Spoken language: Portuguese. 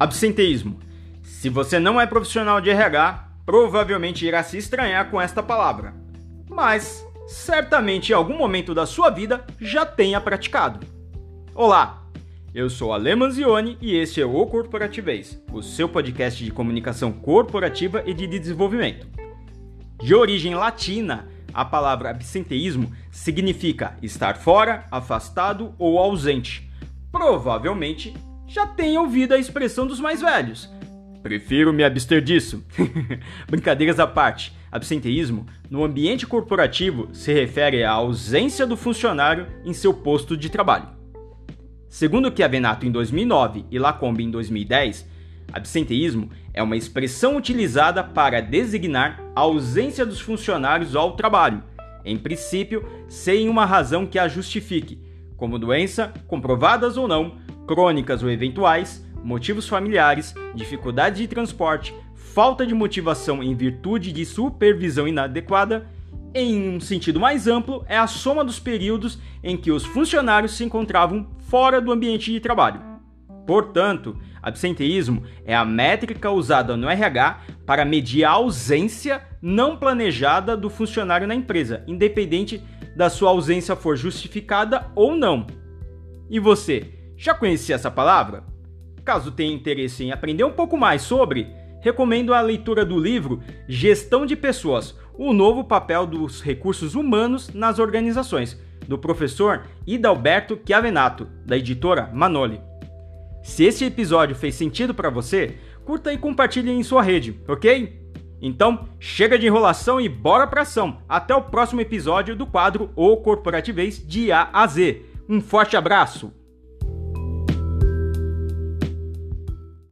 Absenteísmo. Se você não é profissional de RH, provavelmente irá se estranhar com esta palavra. Mas certamente em algum momento da sua vida já tenha praticado. Olá, eu sou Ale Manzioni e este é o Corporativez, o seu podcast de comunicação corporativa e de desenvolvimento. De origem latina, a palavra absenteísmo significa estar fora, afastado ou ausente. Provavelmente já tenha ouvido a expressão dos mais velhos. Prefiro me abster disso. Brincadeiras à parte, absenteísmo no ambiente corporativo se refere à ausência do funcionário em seu posto de trabalho. Segundo Chiavenato em 2009 e Lacombe em 2010, absenteísmo é uma expressão utilizada para designar a ausência dos funcionários ao trabalho, em princípio, sem uma razão que a justifique, como doença, comprovadas ou não, crônicas ou eventuais, motivos familiares, dificuldade de transporte, falta de motivação em virtude de supervisão inadequada. Em um sentido mais amplo, é a soma dos períodos em que os funcionários se encontravam fora do ambiente de trabalho. Portanto, absenteísmo é a métrica usada no RH para medir a ausência não planejada do funcionário na empresa, independente da sua ausência for justificada ou não. E você, já conhecia essa palavra? Caso tenha interesse em aprender um pouco mais sobre, recomendo a leitura do livro Gestão de Pessoas: O novo papel dos recursos humanos nas organizações, do professor Idalberto Chiavenato, da editora Manoli. Se esse episódio fez sentido para você, curta e compartilhe em sua rede, ok? Então, chega de enrolação e bora pra ação. Até o próximo episódio do quadro O Corporativez de A a Z. Um forte abraço!